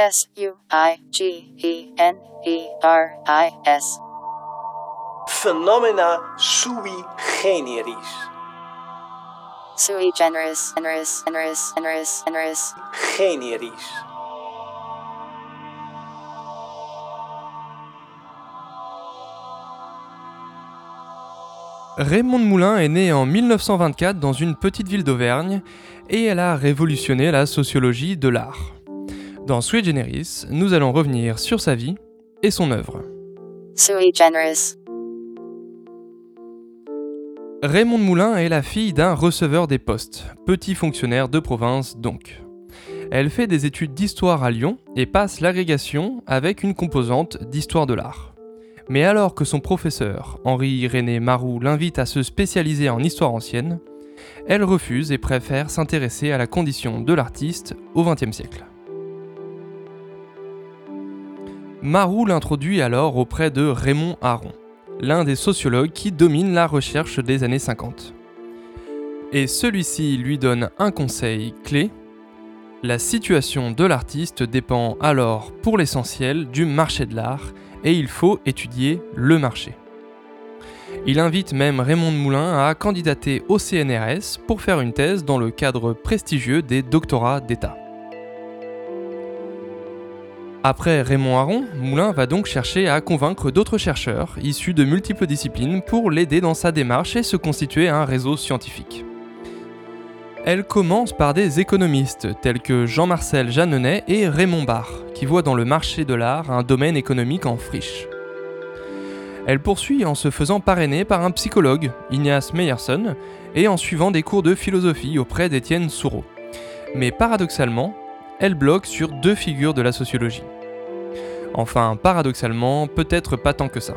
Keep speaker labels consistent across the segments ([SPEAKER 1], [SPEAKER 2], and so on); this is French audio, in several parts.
[SPEAKER 1] S U I G E N E R I S.
[SPEAKER 2] Phenomena sui generis.
[SPEAKER 1] Sui generis, generis, generis, generis, generis.
[SPEAKER 2] Generis.
[SPEAKER 3] Raymond Moulin est né en 1924 dans une petite ville d'Auvergne et elle a révolutionné la sociologie de l'art. Dans Sui Generis, nous allons revenir sur sa vie et son œuvre.
[SPEAKER 1] Sui generis.
[SPEAKER 3] Raymond Moulin est la fille d'un receveur des postes, petit fonctionnaire de province donc. Elle fait des études d'histoire à Lyon et passe l'agrégation avec une composante d'histoire de l'art. Mais alors que son professeur, Henri-René Marou, l'invite à se spécialiser en histoire ancienne, elle refuse et préfère s'intéresser à la condition de l'artiste au XXe siècle. Marou l'introduit alors auprès de Raymond Aron, l'un des sociologues qui domine la recherche des années 50. Et celui-ci lui donne un conseil clé. La situation de l'artiste dépend alors pour l'essentiel du marché de l'art et il faut étudier le marché. Il invite même Raymond de Moulin à candidater au CNRS pour faire une thèse dans le cadre prestigieux des doctorats d'État. Après Raymond Aron, Moulin va donc chercher à convaincre d'autres chercheurs issus de multiples disciplines pour l'aider dans sa démarche et se constituer un réseau scientifique. Elle commence par des économistes tels que Jean-Marcel Jeannenet et Raymond Barre, qui voient dans le marché de l'art un domaine économique en friche. Elle poursuit en se faisant parrainer par un psychologue, Ignace Meyerson, et en suivant des cours de philosophie auprès d'Étienne Soureau. Mais paradoxalement, elle bloque sur deux figures de la sociologie. Enfin, paradoxalement, peut-être pas tant que ça.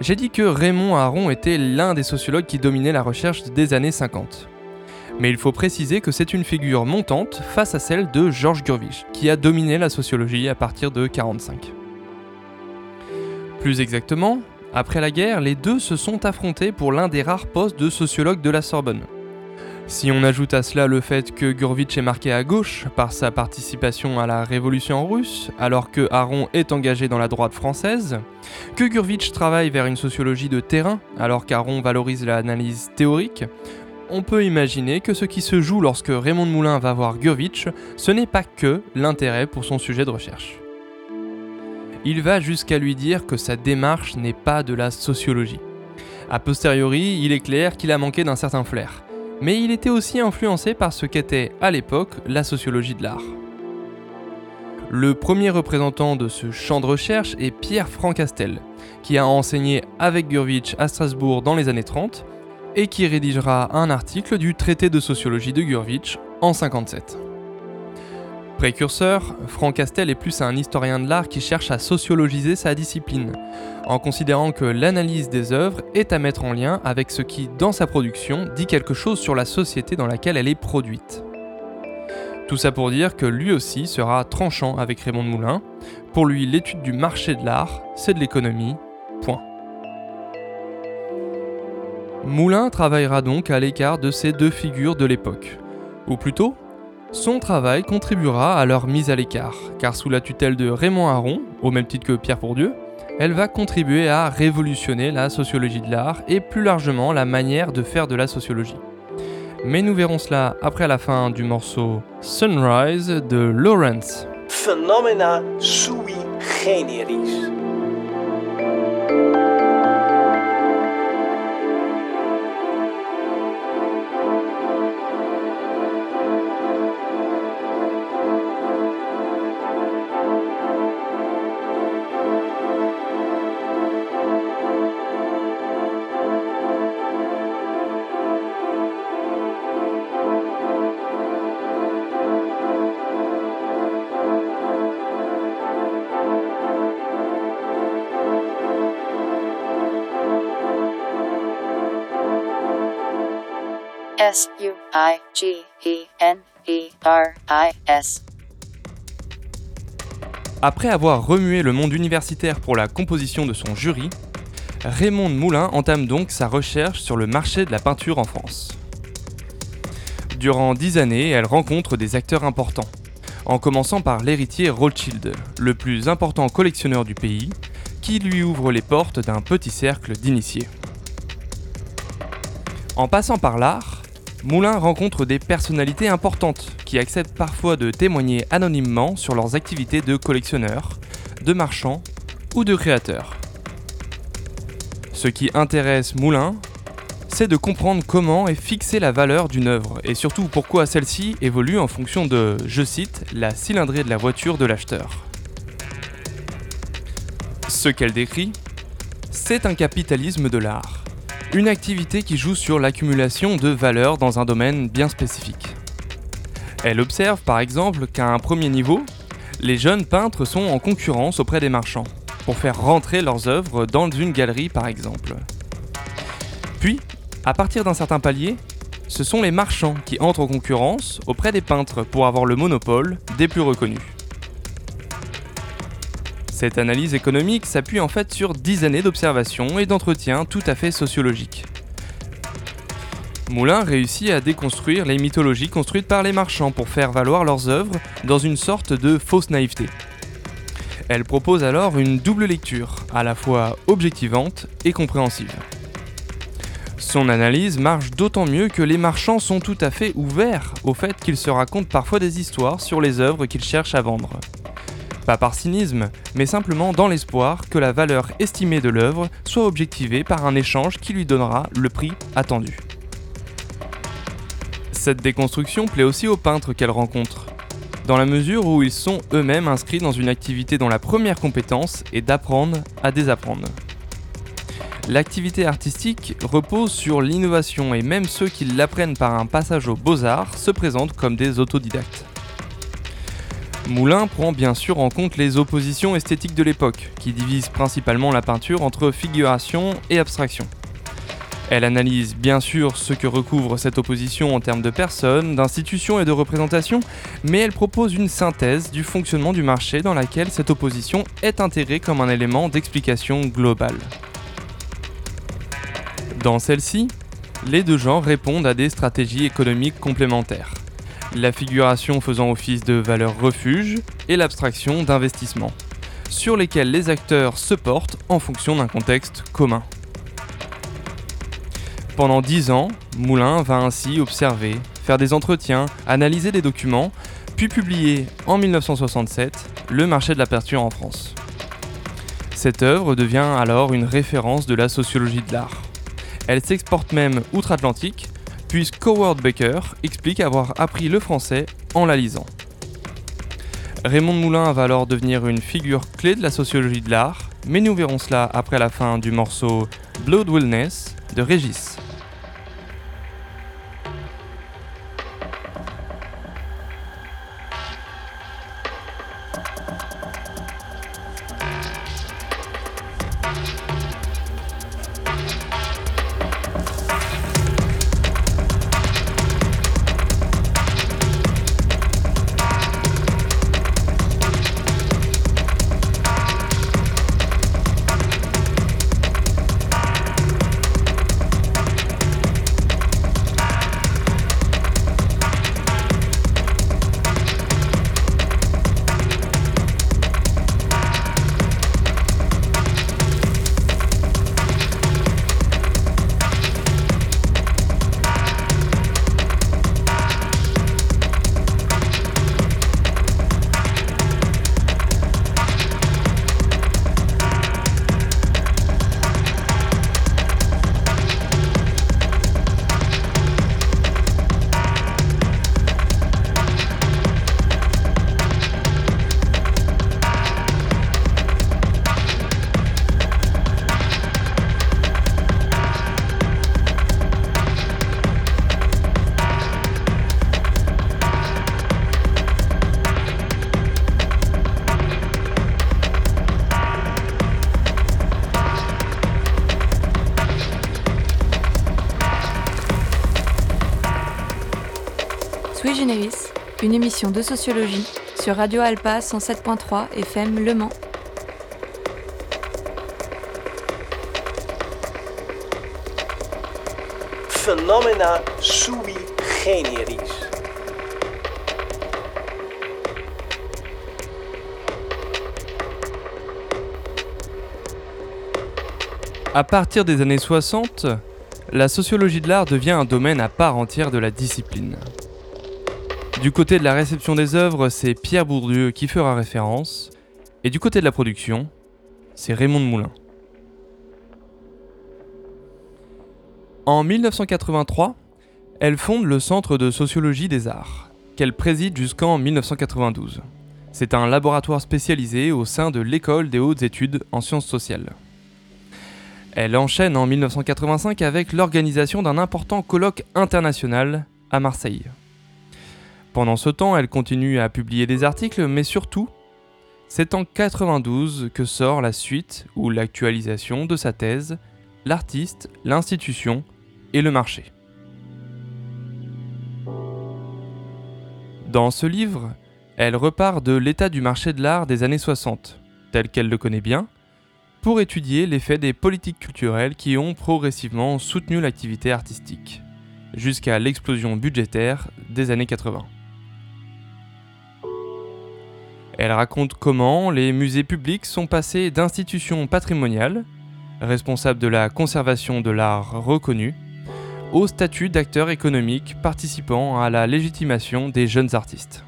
[SPEAKER 3] J'ai dit que Raymond Aron était l'un des sociologues qui dominait la recherche des années 50. Mais il faut préciser que c'est une figure montante face à celle de Georges Gurvitch, qui a dominé la sociologie à partir de 1945. Plus exactement, après la guerre, les deux se sont affrontés pour l'un des rares postes de sociologue de la Sorbonne. Si on ajoute à cela le fait que Gurvitch est marqué à gauche par sa participation à la révolution russe, alors que Aron est engagé dans la droite française, que Gurvitch travaille vers une sociologie de terrain, alors qu'Aron valorise l'analyse théorique, on peut imaginer que ce qui se joue lorsque Raymond Moulin va voir Gurvitch, ce n'est pas que l'intérêt pour son sujet de recherche. Il va jusqu'à lui dire que sa démarche n'est pas de la sociologie. A posteriori, il est clair qu'il a manqué d'un certain flair mais il était aussi influencé par ce qu'était à l'époque la sociologie de l'art. Le premier représentant de ce champ de recherche est Pierre Francastel, qui a enseigné avec Gurvitch à Strasbourg dans les années 30 et qui rédigera un article du traité de sociologie de Gurvitch en 57. Précurseur, Franck Castel est plus un historien de l'art qui cherche à sociologiser sa discipline, en considérant que l'analyse des œuvres est à mettre en lien avec ce qui, dans sa production, dit quelque chose sur la société dans laquelle elle est produite. Tout ça pour dire que lui aussi sera tranchant avec Raymond de Moulin. Pour lui, l'étude du marché de l'art, c'est de l'économie. Point. Moulin travaillera donc à l'écart de ces deux figures de l'époque. Ou plutôt, son travail contribuera à leur mise à l'écart, car sous la tutelle de Raymond Aron, au même titre que Pierre Bourdieu, elle va contribuer à révolutionner la sociologie de l'art et plus largement la manière de faire de la sociologie. Mais nous verrons cela après la fin du morceau Sunrise de Lawrence.
[SPEAKER 1] S U I G E N E R I S.
[SPEAKER 3] Après avoir remué le monde universitaire pour la composition de son jury, Raymond Moulin entame donc sa recherche sur le marché de la peinture en France. Durant dix années, elle rencontre des acteurs importants. en commençant par l'héritier Rothschild, le plus important collectionneur du pays, qui lui ouvre les portes d'un petit cercle d'initiés. En passant par l'art, Moulin rencontre des personnalités importantes qui acceptent parfois de témoigner anonymement sur leurs activités de collectionneurs, de marchands ou de créateurs. Ce qui intéresse Moulin, c'est de comprendre comment est fixée la valeur d'une œuvre et surtout pourquoi celle-ci évolue en fonction de, je cite, la cylindrée de la voiture de l'acheteur. Ce qu'elle décrit, c'est un capitalisme de l'art, une activité qui joue sur l'accumulation de valeur dans un domaine bien spécifique. Elle observe par exemple qu'à un premier niveau, les jeunes peintres sont en concurrence auprès des marchands pour faire rentrer leurs œuvres dans une galerie par exemple. Puis, à partir d'un certain palier, ce sont les marchands qui entrent en concurrence auprès des peintres pour avoir le monopole des plus reconnus. Cette analyse économique s'appuie en fait sur 10 années d'observation et d'entretien tout à fait sociologiques. Moulin réussit à déconstruire les mythologies construites par les marchands pour faire valoir leurs œuvres dans une sorte de fausse naïveté. Elle propose alors une double lecture, à la fois objectivante et compréhensive. Son analyse marche d'autant mieux que les marchands sont tout à fait ouverts au fait qu'ils se racontent parfois des histoires sur les œuvres qu'ils cherchent à vendre. Pas par cynisme, mais simplement dans l'espoir que la valeur estimée de l'œuvre soit objectivée par un échange qui lui donnera le prix attendu. Cette déconstruction plaît aussi aux peintres qu'elle rencontre, dans la mesure où ils sont eux-mêmes inscrits dans une activité dont la première compétence est d'apprendre à désapprendre. L'activité artistique repose sur l'innovation et même ceux qui l'apprennent par un passage aux beaux-arts se présentent comme des autodidactes. Moulin prend bien sûr en compte les oppositions esthétiques de l'époque, qui divisent principalement la peinture entre figuration et abstraction. Elle analyse bien sûr ce que recouvre cette opposition en termes de personnes, d'institutions et de représentations, mais elle propose une synthèse du fonctionnement du marché dans laquelle cette opposition est intégrée comme un élément d'explication globale. Dans celle-ci, les deux genres répondent à des stratégies économiques complémentaires. La figuration faisant office de valeur refuge et l'abstraction d'investissement, sur lesquels les acteurs se portent en fonction d'un contexte commun. Pendant dix ans, Moulin va ainsi observer, faire des entretiens, analyser des documents, puis publier en 1967 Le marché de la peinture en France. Cette œuvre devient alors une référence de la sociologie de l'art. Elle s'exporte même outre-Atlantique, puisque Howard Baker explique avoir appris le français en la lisant. Raymond Moulin va alors devenir une figure clé de la sociologie de l'art, mais nous verrons cela après la fin du morceau Blood Wellness de Régis.
[SPEAKER 4] Une émission de sociologie sur Radio Alpa 107.3 FM Le Mans.
[SPEAKER 2] Phenomena sui generis.
[SPEAKER 3] À partir des années 60, la sociologie de l'art devient un domaine à part entière de la discipline. Du côté de la réception des œuvres, c'est Pierre Bourdieu qui fera référence, et du côté de la production, c'est Raymond Moulin. En 1983, elle fonde le Centre de sociologie des arts, qu'elle préside jusqu'en 1992. C'est un laboratoire spécialisé au sein de l'École des hautes études en sciences sociales. Elle enchaîne en 1985 avec l'organisation d'un important colloque international à Marseille. Pendant ce temps, elle continue à publier des articles, mais surtout, c'est en 92 que sort la suite ou l'actualisation de sa thèse L'artiste, l'institution et le marché. Dans ce livre, elle repart de l'état du marché de l'art des années 60, tel qu'elle le connaît bien, pour étudier l'effet des politiques culturelles qui ont progressivement soutenu l'activité artistique, jusqu'à l'explosion budgétaire des années 80. Elle raconte comment les musées publics sont passés d'institutions patrimoniales, responsables de la conservation de l'art reconnu, au statut d'acteurs économiques participant à la légitimation des jeunes artistes.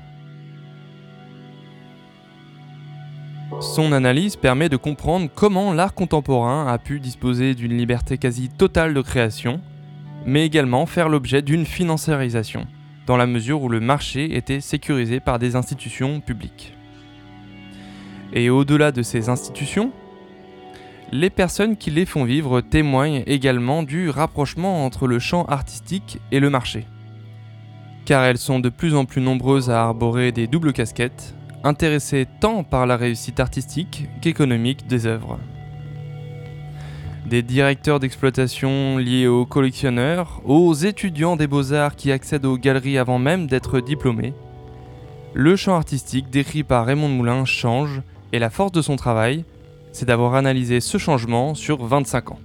[SPEAKER 3] Son analyse permet de comprendre comment l'art contemporain a pu disposer d'une liberté quasi totale de création, mais également faire l'objet d'une financiarisation, dans la mesure où le marché était sécurisé par des institutions publiques. Et au-delà de ces institutions, les personnes qui les font vivre témoignent également du rapprochement entre le champ artistique et le marché. Car elles sont de plus en plus nombreuses à arborer des doubles casquettes, intéressé tant par la réussite artistique qu'économique des œuvres. Des directeurs d'exploitation liés aux collectionneurs, aux étudiants des beaux-arts qui accèdent aux galeries avant même d'être diplômés, le champ artistique décrit par Raymond Moulin change et la force de son travail, c'est d'avoir analysé ce changement sur 25 ans.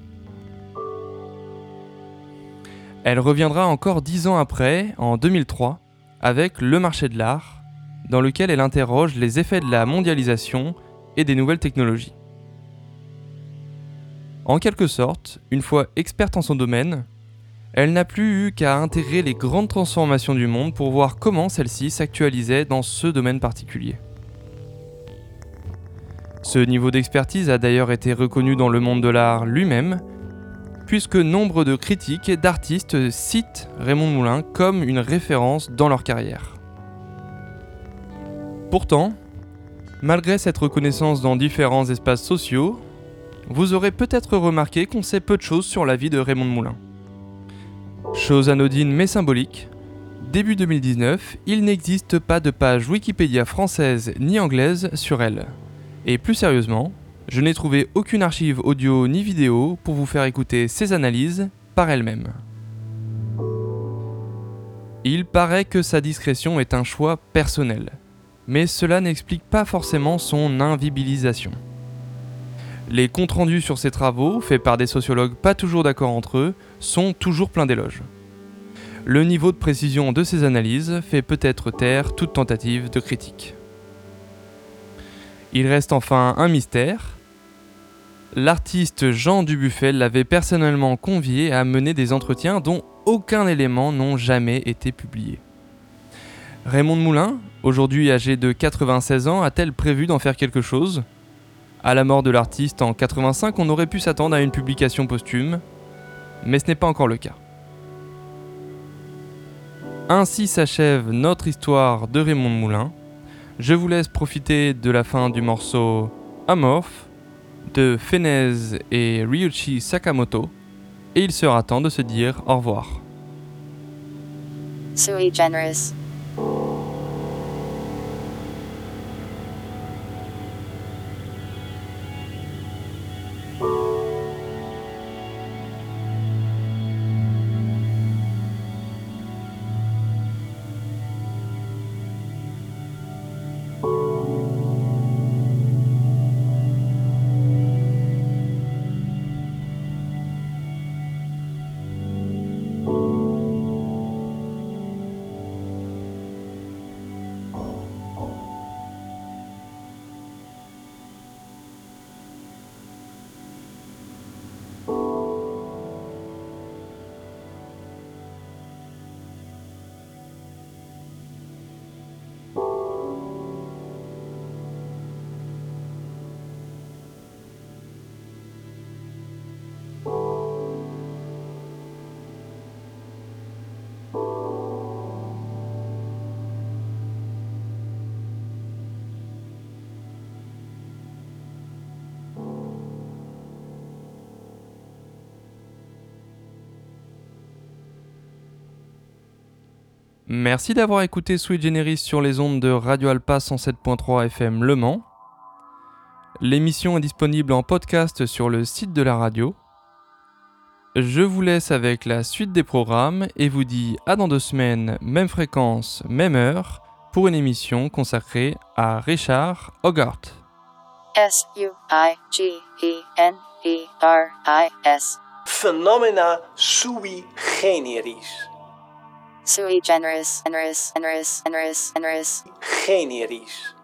[SPEAKER 3] Elle reviendra encore 10 ans après, en 2003, avec Le marché de l'art, dans lequel elle interroge les effets de la mondialisation et des nouvelles technologies. En quelque sorte, une fois experte en son domaine, elle n'a plus eu qu'à intégrer les grandes transformations du monde pour voir comment celles-ci s'actualisaient dans ce domaine particulier. Ce niveau d'expertise a d'ailleurs été reconnu dans le monde de l'art lui-même, puisque nombre de critiques et d'artistes citent Raymond Moulin comme une référence dans leur carrière. Pourtant, malgré cette reconnaissance dans différents espaces sociaux, vous aurez peut-être remarqué qu'on sait peu de choses sur la vie de Raymond Moulin. Chose anodine mais symbolique, début 2019, il n'existe pas de page Wikipédia française ni anglaise sur elle. Et plus sérieusement, je n'ai trouvé aucune archive audio ni vidéo pour vous faire écouter ses analyses par elle-même. Il paraît que sa discrétion est un choix personnel mais cela n'explique pas forcément son invisibilisation. Les comptes rendus sur ses travaux, faits par des sociologues pas toujours d'accord entre eux, sont toujours pleins d'éloges. Le niveau de précision de ses analyses fait peut-être taire toute tentative de critique. Il reste enfin un mystère. L'artiste Jean Dubuffet l'avait personnellement convié à mener des entretiens dont aucun élément n'ont jamais été publiés. Raymond Moulin, aujourd'hui âgé de 96 ans, a-t-elle prévu d'en faire quelque chose? À la mort de l'artiste en 85, on aurait pu s'attendre à une publication posthume, mais ce n'est pas encore le cas. Ainsi s'achève notre histoire de Raymond Moulin. Je vous laisse profiter de la fin du morceau Amorph de Fenez et Ryuichi Sakamoto, et il sera temps de se dire au revoir. Merci d'avoir écouté Sweet Generis sur les ondes de Radio Alpa 107.3 FM Le Mans. L'émission est disponible en podcast sur le site de la radio. Je vous laisse avec la suite des programmes et vous dis à dans deux semaines, même fréquence, même heure, pour une émission consacrée à Richard Hogarth.
[SPEAKER 1] S-U-I-G-E-N-E-R-I-S.
[SPEAKER 2] Phenomena sui generis.
[SPEAKER 1] Sui generis, generis, generis, generis, generis.
[SPEAKER 2] Generis.